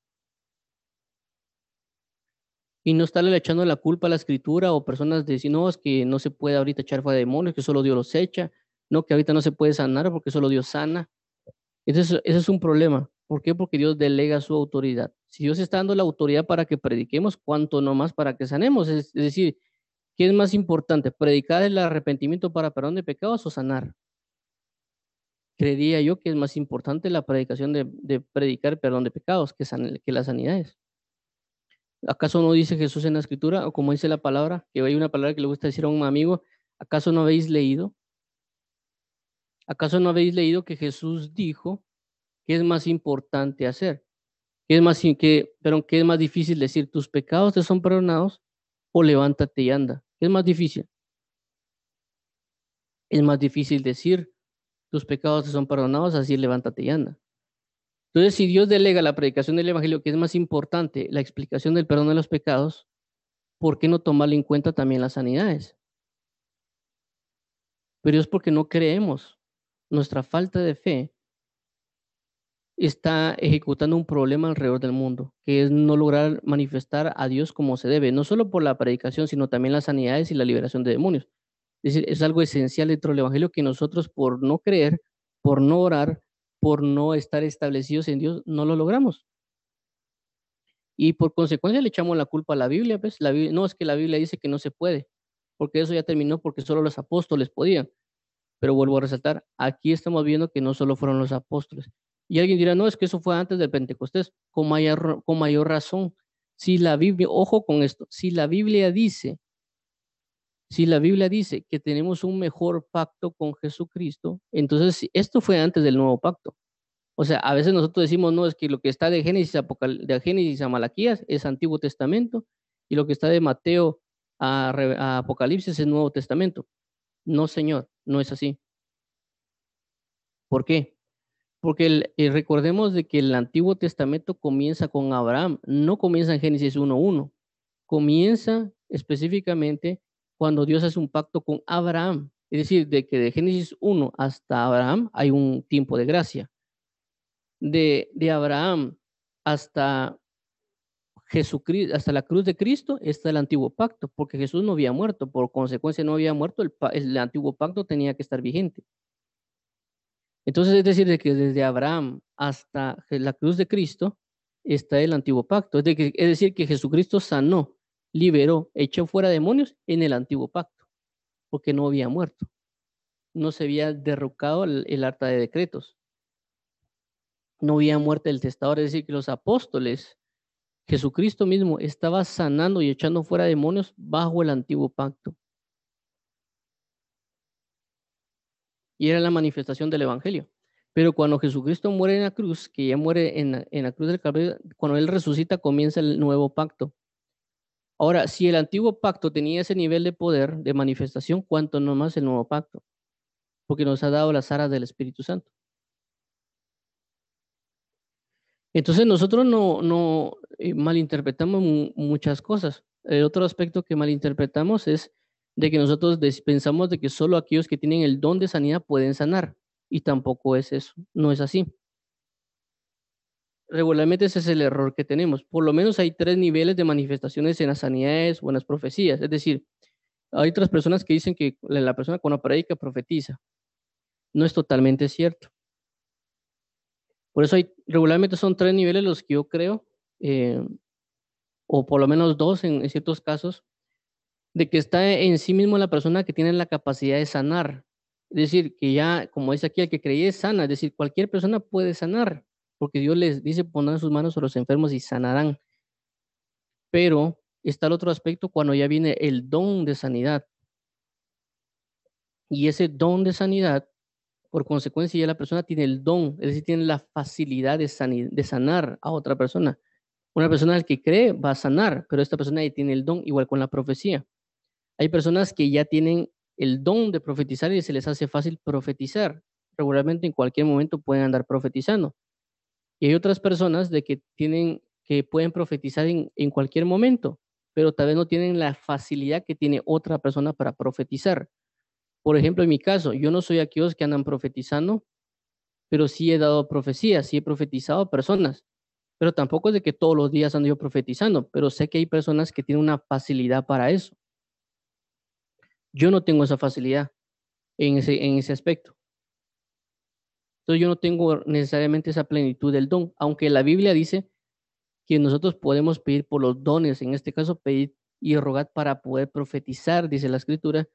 Y no estarle echando la culpa a la escritura o personas de decir, no, es que no se puede ahorita echar fuera de demonios, que solo Dios los echa, no, que ahorita no se puede sanar porque solo Dios sana. Entonces, ese es un problema. ¿Por qué? Porque Dios delega su autoridad. Si Dios está dando la autoridad para que prediquemos, ¿cuánto no más para que sanemos? Es, decir, ¿qué es más importante? ¿Predicar el arrepentimiento para perdón de pecados o sanar? Creería yo que es más importante la predicación de, predicar perdón de pecados que, que las sanidades. ¿Acaso no dice Jesús en la escritura, o como dice la palabra, que hay una palabra que le gusta decir a un amigo, ¿acaso no habéis leído? ¿Acaso no habéis leído que Jesús dijo ¿Qué es más importante hacer? ¿Qué es más, que, pero qué es más difícil decir? ¿Tus pecados te son perdonados o levántate y anda? ¿Qué es más difícil? Es más difícil decir tus pecados te son perdonados, así levántate y anda. Entonces, si Dios delega la predicación del Evangelio, que es más importante, la explicación del perdón de los pecados, ¿por qué no tomarle en cuenta también las sanidades? Pero es porque no creemos. Nuestra falta de fe está ejecutando un problema alrededor del mundo, que es no lograr manifestar a Dios como se debe, no solo por la predicación, sino también las sanidades y la liberación de demonios. Es decir, es algo esencial dentro del Evangelio que nosotros por no creer, por no orar, por no estar establecidos en Dios, no lo logramos. Y por consecuencia le echamos la culpa a la Biblia, pues la Biblia, no es que la Biblia dice que no se puede, porque eso ya terminó porque solo los apóstoles podían. Pero vuelvo a resaltar, aquí estamos viendo que no solo fueron los apóstoles. Y alguien dirá, no, es que eso fue antes del Pentecostés, con mayor, con mayor razón. Si la Biblia, ojo con esto, si la Biblia dice, si la Biblia dice que tenemos un mejor pacto con Jesucristo, entonces esto fue antes del nuevo pacto. O sea, a veces nosotros decimos, no, es que lo que está de Génesis a, de Génesis a Malaquías es Antiguo Testamento y lo que está de Mateo a, Apocalipsis es Nuevo Testamento. No, Señor, no es así. ¿Por qué? Porque eh, recordemos de que el Antiguo Testamento comienza con Abraham, no comienza en Génesis 1.1, comienza específicamente cuando Dios hace un pacto con Abraham. Es decir, de que de Génesis 1 hasta Abraham hay un tiempo de gracia de, Abraham hasta Jesucristo, hasta la cruz de Cristo, está el antiguo pacto, porque Jesús no había muerto, por consecuencia no había muerto, el antiguo pacto tenía que estar vigente. Entonces, es decir, de que desde Abraham hasta la cruz de Cristo está el antiguo pacto. Es, decir, que Jesucristo sanó, liberó, echó fuera demonios en el antiguo pacto, porque no había muerto. No se había derrocado el, el arta de decretos no había muerte del testador, es decir, que los apóstoles, Jesucristo mismo estaba sanando y echando fuera demonios bajo el antiguo pacto. Y era la manifestación del Evangelio. Pero cuando Jesucristo muere en la cruz, que ya muere en la, cruz del Calvario, cuando Él resucita comienza el nuevo pacto. Ahora, si el antiguo pacto tenía ese nivel de poder, de manifestación, ¿cuánto no más el nuevo pacto? Porque nos ha dado las aras del Espíritu Santo. Entonces nosotros no, no eh, malinterpretamos muchas cosas. El otro aspecto que malinterpretamos es de que nosotros pensamos de que solo aquellos que tienen el don de sanidad pueden sanar. Y tampoco es eso, no es así. Regularmente ese es el error que tenemos. Por lo menos hay tres niveles de manifestaciones en las sanidades o en las profecías. Es decir, hay otras personas que dicen que la persona con la predica profetiza. No es totalmente cierto. Por eso hay, regularmente son tres niveles los que yo creo, eh, o por lo menos dos en, ciertos casos, de que está en sí mismo la persona que tiene la capacidad de sanar. Es decir, que ya, como dice aquí, el que creía es sana, es decir, cualquier persona puede sanar, porque Dios les dice poner sus manos a los enfermos y sanarán. Pero está el otro aspecto cuando ya viene el don de sanidad. Y ese don de sanidad por consecuencia, ya la persona tiene el don, es decir, tiene la facilidad de, sanar a otra persona. Una persona al que cree va a sanar, pero esta persona ya tiene el don, igual con la profecía. Hay personas que ya tienen el don de profetizar y se les hace fácil profetizar. Regularmente en cualquier momento pueden andar profetizando. Y hay otras personas de que tienen que pueden profetizar en, cualquier momento, pero tal vez no tienen la facilidad que tiene otra persona para profetizar. Por ejemplo, en mi caso, yo no soy aquellos que andan profetizando, pero sí he dado profecías, sí he profetizado a personas, pero tampoco es de que todos los días ando yo profetizando, pero sé que hay personas que tienen una facilidad para eso. Yo no tengo esa facilidad en ese, en ese aspecto. Entonces yo no tengo necesariamente esa plenitud del don, aunque la Biblia dice que nosotros podemos pedir por los dones, en este caso pedir y rogar para poder profetizar, dice la escritura,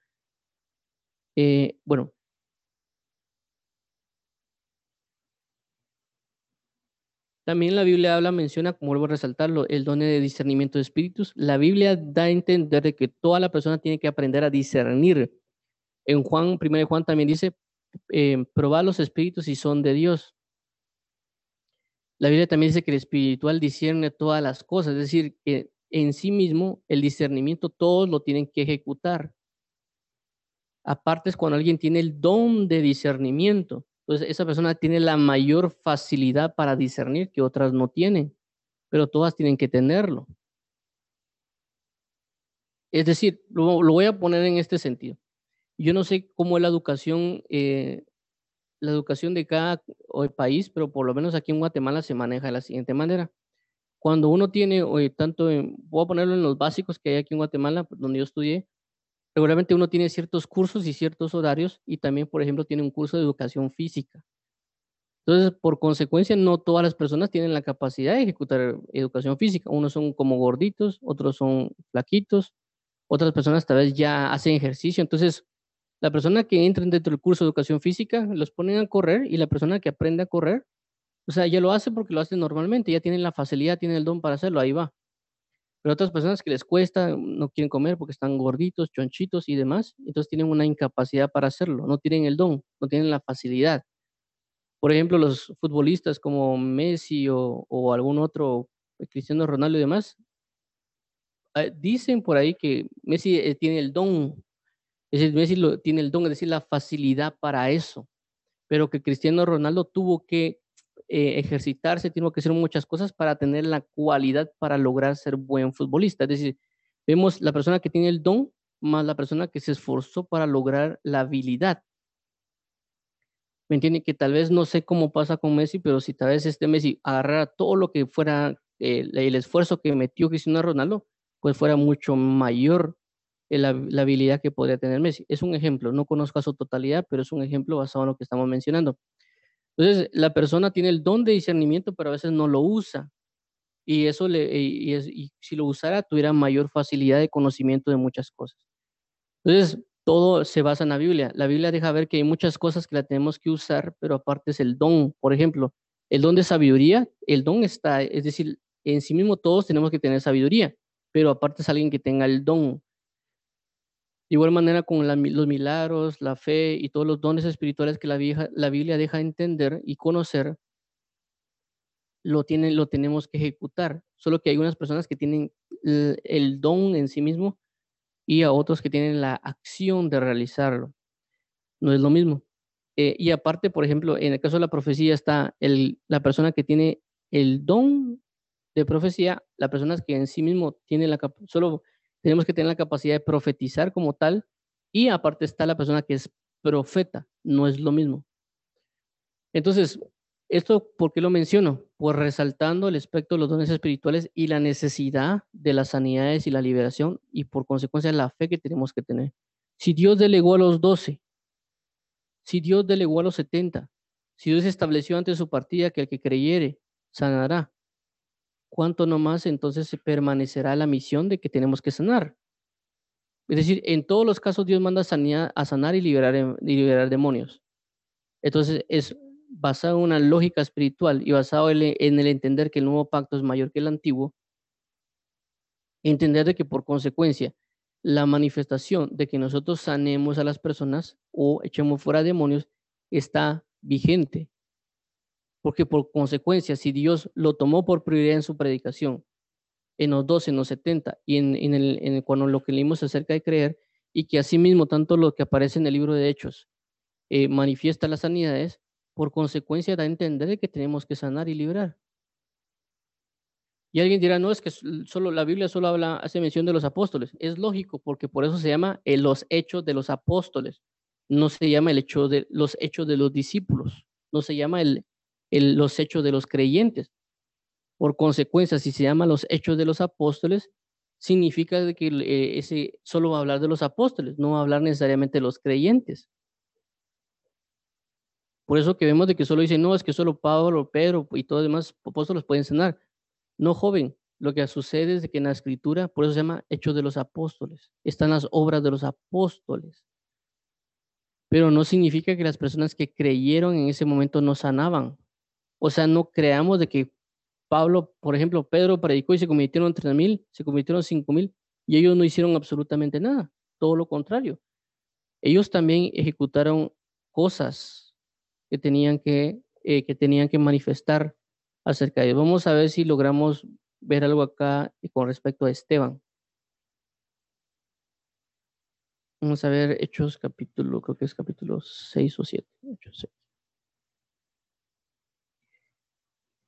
eh, bueno. También la Biblia habla, menciona, como vuelvo a resaltarlo, el don de discernimiento de espíritus. La Biblia da a entender que toda la persona tiene que aprender a discernir. En Juan, 1 Juan también dice, eh, probar los espíritus si son de Dios. La Biblia también dice que el espiritual discierne todas las cosas, es decir, que en sí mismo el discernimiento todos lo tienen que ejecutar. Aparte es cuando alguien tiene el don de discernimiento. Entonces esa persona tiene la mayor facilidad para discernir que otras no tienen, pero todas tienen que tenerlo. Es decir, lo, voy a poner en este sentido. Yo no sé cómo es la educación, eh, la educación de cada país, pero por lo menos aquí en Guatemala se maneja de la siguiente manera. Cuando uno tiene, tanto, voy a ponerlo en los básicos que hay aquí en Guatemala, donde yo estudié, regularmente uno tiene ciertos cursos y ciertos horarios y también, por ejemplo, tiene un curso de educación física. Entonces, por consecuencia, no todas las personas tienen la capacidad de ejecutar educación física. Unos son como gorditos, otros son flaquitos, otras personas tal vez ya hacen ejercicio. Entonces, La persona que entra dentro del curso de educación física, los ponen a correr y la persona que aprende a correr, o sea, ya lo hace porque lo hace normalmente, ya tienen la facilidad, tienen el don para hacerlo, ahí va. Pero otras personas que les cuesta, no quieren comer porque están gorditos, chonchitos y demás, entonces tienen una incapacidad para hacerlo, no tienen el don, no tienen la facilidad. Por ejemplo, los futbolistas como Messi o, o algún otro, eh, Cristiano Ronaldo y demás, eh, dicen por ahí que Messi eh, tiene el don, es decir, Messi lo, tiene el don, es decir, la facilidad para eso, pero que Cristiano Ronaldo tuvo que eh, ejercitarse, tuvo que hacer muchas cosas para tener la cualidad para lograr ser buen futbolista. Es decir, vemos la persona que tiene el don más la persona que se esforzó para lograr la habilidad. ¿Me entiende? Que tal vez no sé cómo pasa con Messi, pero si tal vez este Messi agarrara todo lo que fuera el, el esfuerzo que metió Cristiano Ronaldo, pues fuera mucho mayor la, la, habilidad que podría tener Messi. Es un ejemplo, no conozco a su totalidad, pero es un ejemplo basado en lo que estamos mencionando. Entonces, la persona tiene el don de discernimiento, pero a veces no lo usa. Y eso le, y, y, y si lo usara, tuviera mayor facilidad de conocimiento de muchas cosas. Entonces, todo se basa en la Biblia. La Biblia deja ver que hay muchas cosas que la tenemos que usar, pero aparte es el don. Por ejemplo, el don de sabiduría, el don está, es decir, en sí mismo todos tenemos que tener sabiduría pero aparte es alguien que tenga el don. De igual manera con la, los milagros, la fe y todos los dones espirituales que la, vieja, la Biblia deja entender y conocer, lo, lo tenemos que ejecutar. Solo que hay unas personas que tienen el, el don en sí mismo y a otros que tienen la acción de realizarlo. No es lo mismo. Eh, y aparte, por ejemplo, en el caso de la profecía está el, la persona que tiene el don de profecía, la persona que en sí mismo tiene la solo tenemos que tener la capacidad de profetizar como tal y aparte está la persona que es profeta, no es lo mismo. Entonces, esto ¿por qué lo menciono? Pues resaltando el aspecto de los dones espirituales y la necesidad de las sanidades y la liberación y por consecuencia la fe que tenemos que tener. Si Dios delegó a los doce, si Dios delegó a los setenta, si Dios estableció ante su partida que el que creyere sanará, cuánto nomás entonces permanecerá la misión de que tenemos que sanar. Es decir, en todos los casos Dios manda a, a sanar y liberar, em, liberar demonios. Entonces es basado en una lógica espiritual y basado en el entender que el nuevo pacto es mayor que el antiguo, entender de que por consecuencia la manifestación de que nosotros sanemos a las personas o echemos fuera demonios está vigente porque por consecuencia, si Dios lo tomó por prioridad en su predicación, en los 12, en los 70, y en, en, el, en cuando lo que leímos acerca de creer, y que asimismo tanto lo que aparece en el libro de Hechos eh, manifiesta las sanidades, por consecuencia da a entender que tenemos que sanar y librar. Y alguien dirá, no, es que solo la Biblia solo habla, hace mención de los apóstoles. Es lógico, porque por eso se llama eh, los hechos de los apóstoles. No se llama el hecho de los hechos de los discípulos. No se llama el, los hechos de los creyentes. Por consecuencia, si se llama los hechos de los apóstoles, significa que eh, ese solo va a hablar de los apóstoles, no va a hablar necesariamente de los creyentes. Por eso que vemos de que solo dice, no, es que solo Pablo, Pedro y todos los demás apóstoles pueden sanar. No, joven, lo que sucede es que en la escritura, por eso se llama Hechos de los Apóstoles, están las obras de los apóstoles. Pero no significa que las personas que creyeron en ese momento no sanaban. O sea, no creamos de que Pablo, por ejemplo, Pedro predicó y se convirtieron en mil, se convirtieron en mil, y ellos no hicieron absolutamente nada, todo lo contrario. Ellos también ejecutaron cosas que tenían que, eh, que, tenían que manifestar acerca de ellos. Vamos a ver si logramos ver algo acá con respecto a Esteban. Vamos a ver Hechos capítulo, creo que es capítulo 6 o 7. Hechos 6.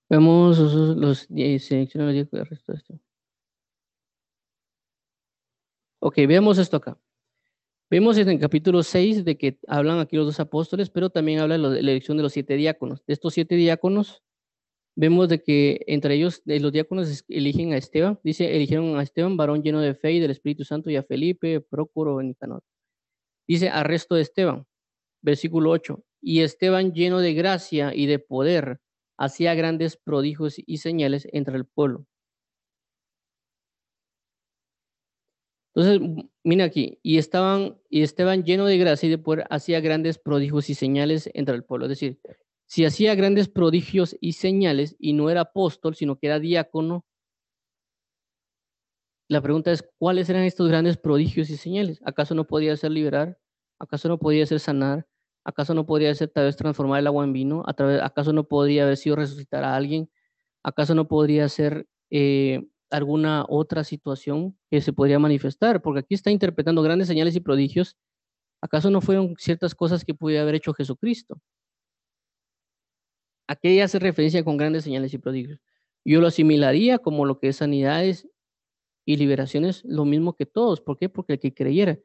Vemos los, selecciona los el resto de esto. Ok, veamos esto acá. Vemos en el capítulo 6 de que hablan aquí los dos apóstoles, pero también habla de la elección de los siete diáconos. De estos siete diáconos, vemos de que entre ellos, los diáconos eligen a Esteban. Dice, eligieron a Esteban, varón lleno de fe y del Espíritu Santo, y a Felipe, Prócoro, Nicanor. Dice, arresto de Esteban. Versículo 8. Y Esteban lleno de gracia y de poder hacía grandes prodigios y señales entre el pueblo. Entonces, mira aquí, y estaban, lleno de gracia y de poder hacía grandes prodigios y señales entre el pueblo. Es decir, si hacía grandes prodigios y señales y no era apóstol, sino que era diácono, la pregunta es, ¿cuáles eran estos grandes prodigios y señales? ¿Acaso no podía ser liberar? ¿Acaso no podía ser sanar? ¿Acaso no podría ser tal vez transformar el agua en vino? ¿Acaso no podría haber sido resucitar a alguien? ¿Acaso no podría ser eh, alguna otra situación que se podría manifestar? Porque aquí está interpretando grandes señales y prodigios. ¿Acaso no fueron ciertas cosas que pudiera haber hecho Jesucristo? ¿A qué hace referencia con grandes señales y prodigios? Yo lo asimilaría como lo que es sanidades y liberaciones, lo mismo que todos. ¿Por qué? Porque el que creyera.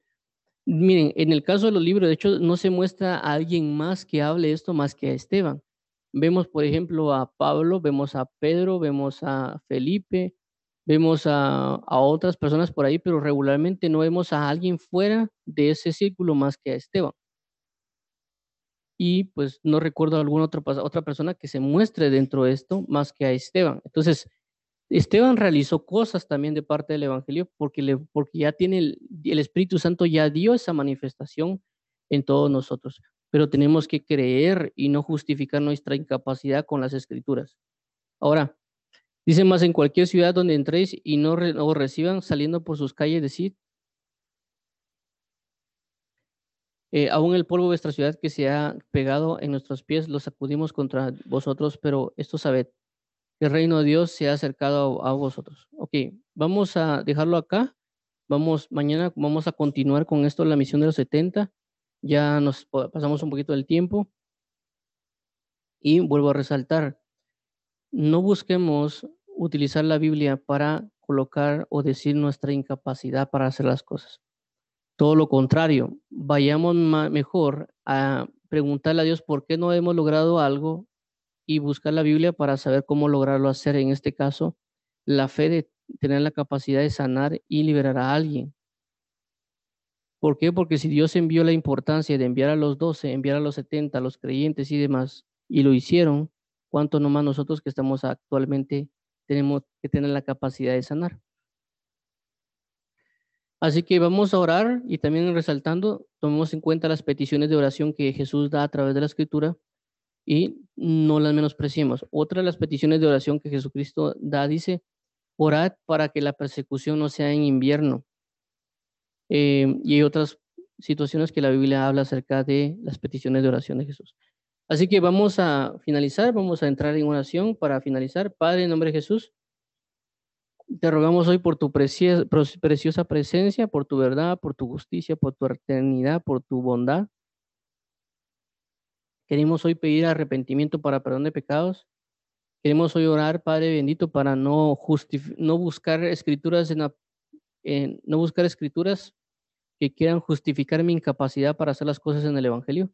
Miren, en el caso de los libros, de hecho, no se muestra a alguien más que hable esto más que a Esteban. Vemos, por ejemplo, a Pablo, vemos a Pedro, vemos a Felipe, vemos a, otras personas por ahí, pero regularmente no vemos a alguien fuera de ese círculo más que a Esteban. Y pues no recuerdo alguna otra, otra persona que se muestre dentro de esto más que a Esteban. Entonces, Esteban realizó cosas también de parte del Evangelio porque, le, porque ya tiene el, Espíritu Santo, ya dio esa manifestación en todos nosotros. Pero tenemos que creer y no justificar nuestra incapacidad con las escrituras. Ahora, dice más en cualquier ciudad donde entréis y no, no reciban saliendo por sus calles, decid, eh, aún el polvo de vuestra ciudad que se ha pegado en nuestros pies, lo sacudimos contra vosotros, pero esto sabed, el reino de Dios se ha acercado a, vosotros. Ok, vamos a dejarlo acá. Vamos, mañana vamos a continuar con esto, la misión de los 70. Ya nos pasamos un poquito del tiempo. Y vuelvo a resaltar, no busquemos utilizar la Biblia para colocar o decir nuestra incapacidad para hacer las cosas. Todo lo contrario, vayamos mejor a preguntarle a Dios por qué no hemos logrado algo y buscar la Biblia para saber cómo lograrlo hacer. En este caso, la fe de tener la capacidad de sanar y liberar a alguien. ¿Por qué? Porque si Dios envió la importancia de enviar a los 12, enviar a los 70, a los creyentes y demás, y lo hicieron, ¿cuánto nomás nosotros que estamos actualmente tenemos que tener la capacidad de sanar? Así que vamos a orar y también resaltando, tomemos en cuenta las peticiones de oración que Jesús da a través de la escritura y no las menospreciemos. Otra de las peticiones de oración que Jesucristo da dice, orad para que la persecución no sea en invierno. Eh, y hay otras situaciones que la Biblia habla acerca de las peticiones de oración de Jesús. Así que vamos a finalizar, vamos a entrar en oración para finalizar. Padre, en nombre de Jesús, te rogamos hoy por tu preciosa presencia, por tu verdad, por tu justicia, por tu eternidad, por tu bondad. Queremos hoy pedir arrepentimiento para perdón de pecados. Queremos hoy orar, Padre bendito, para no, no buscar escrituras en, no buscar escrituras que quieran justificar mi incapacidad para hacer las cosas en el Evangelio,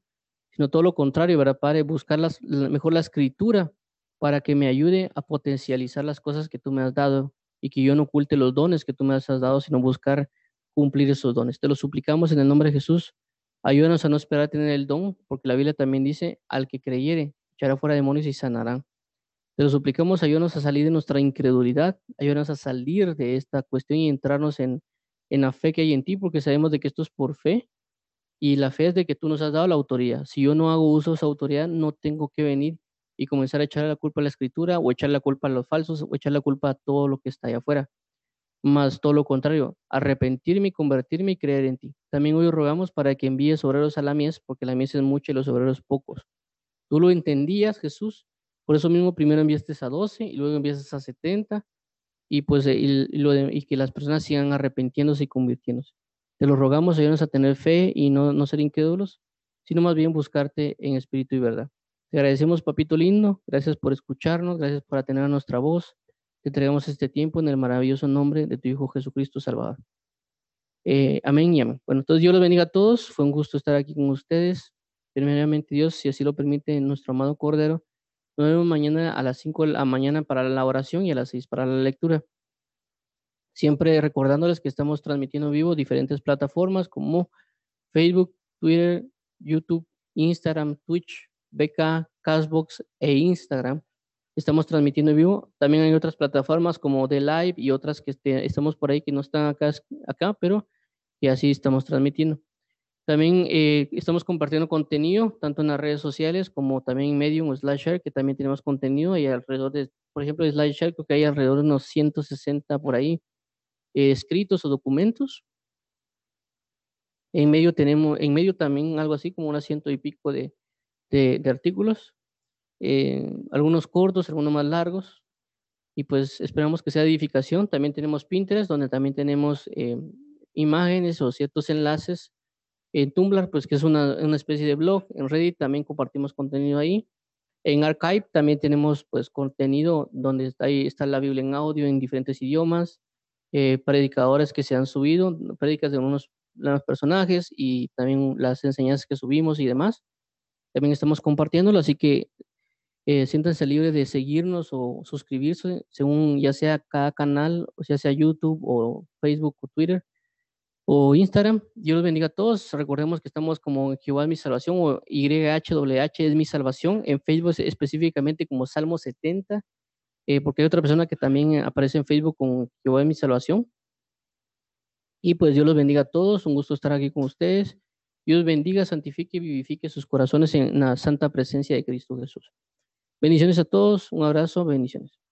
sino todo lo contrario, ¿verdad, Padre? Buscar las, mejor la escritura para que me ayude a potencializar las cosas que tú me has dado y que yo no oculte los dones que tú me has dado, sino buscar cumplir esos dones. Te lo suplicamos en el nombre de Jesús. Ayúdanos a no esperar a tener el don, porque la Biblia también dice, al que creyere, echará fuera demonios y sanarán. Te lo suplicamos, ayúdanos a salir de nuestra incredulidad, ayúdanos a salir de esta cuestión y entrarnos en, en la fe que hay en ti, porque sabemos de que esto es por fe, y la fe es de que tú nos has dado la autoridad. Si yo no hago uso de esa autoridad, no tengo que venir y comenzar a echar la culpa a la escritura, o echar la culpa a los falsos, o echar la culpa a todo lo que está allá afuera más todo lo contrario, arrepentirme, convertirme y creer en ti. También hoy rogamos para que envíes obreros a la mies, porque la mies es mucha y los obreros pocos. Tú lo entendías, Jesús, por eso mismo primero enviaste a 12 y luego enviaste a 70 y pues eh, y, que las personas sigan arrepintiéndose y convirtiéndose. Te lo rogamos, ayúdanos a tener fe y no, no ser incrédulos, sino más bien buscarte en espíritu y verdad. Te agradecemos, papito lindo, gracias por escucharnos, gracias por atender a nuestra voz. Te entregamos este tiempo en el maravilloso nombre de tu Hijo Jesucristo Salvador. Eh, amén y amén. Bueno, entonces Dios los bendiga a todos. Fue un gusto estar aquí con ustedes. Primeramente Dios, si así lo permite nuestro amado Cordero. Nos vemos mañana a las 5 de la mañana para la oración y a las 6 para la lectura. Siempre recordándoles que estamos transmitiendo vivo diferentes plataformas como Facebook, Twitter, YouTube, Instagram, Twitch, BK, Castbox e Instagram Estamos transmitiendo en vivo. También hay otras plataformas como The Live y otras que este, estamos por ahí que no están acá, acá pero que así estamos transmitiendo. También eh, estamos compartiendo contenido, tanto en las redes sociales como también en Medium o SlideShare, que también tenemos contenido y alrededor de, por ejemplo, de SlideShare creo que hay alrededor de unos 160 por ahí eh, escritos o documentos. En medio tenemos, en medio también algo así como unas ciento y pico de, de, artículos, eh, algunos cortos, algunos más largos, y pues esperamos que sea edificación. También tenemos Pinterest, donde también tenemos imágenes o ciertos enlaces en Tumblr, pues que es una, una, especie de blog. En Reddit también compartimos contenido ahí. En Archive también tenemos pues contenido donde está ahí está la Biblia en audio en diferentes idiomas, eh, predicadores que se han subido, predicas de unos, personajes y también las enseñanzas que subimos y demás. También estamos compartiéndolo, así que eh, siéntanse libres de seguirnos o suscribirse según ya sea cada canal, o sea sea YouTube o Facebook o Twitter o Instagram. Dios los bendiga a todos. Recordemos que estamos como Jehová es mi salvación o YHWH es mi salvación. En Facebook específicamente como Salmo 70, eh, porque hay otra persona que también aparece en Facebook con Jehová es mi salvación. Y pues Dios los bendiga a todos. Un gusto estar aquí con ustedes. Dios bendiga, santifique y vivifique sus corazones en la santa presencia de Cristo Jesús. Bendiciones a todos. Un abrazo. Bendiciones.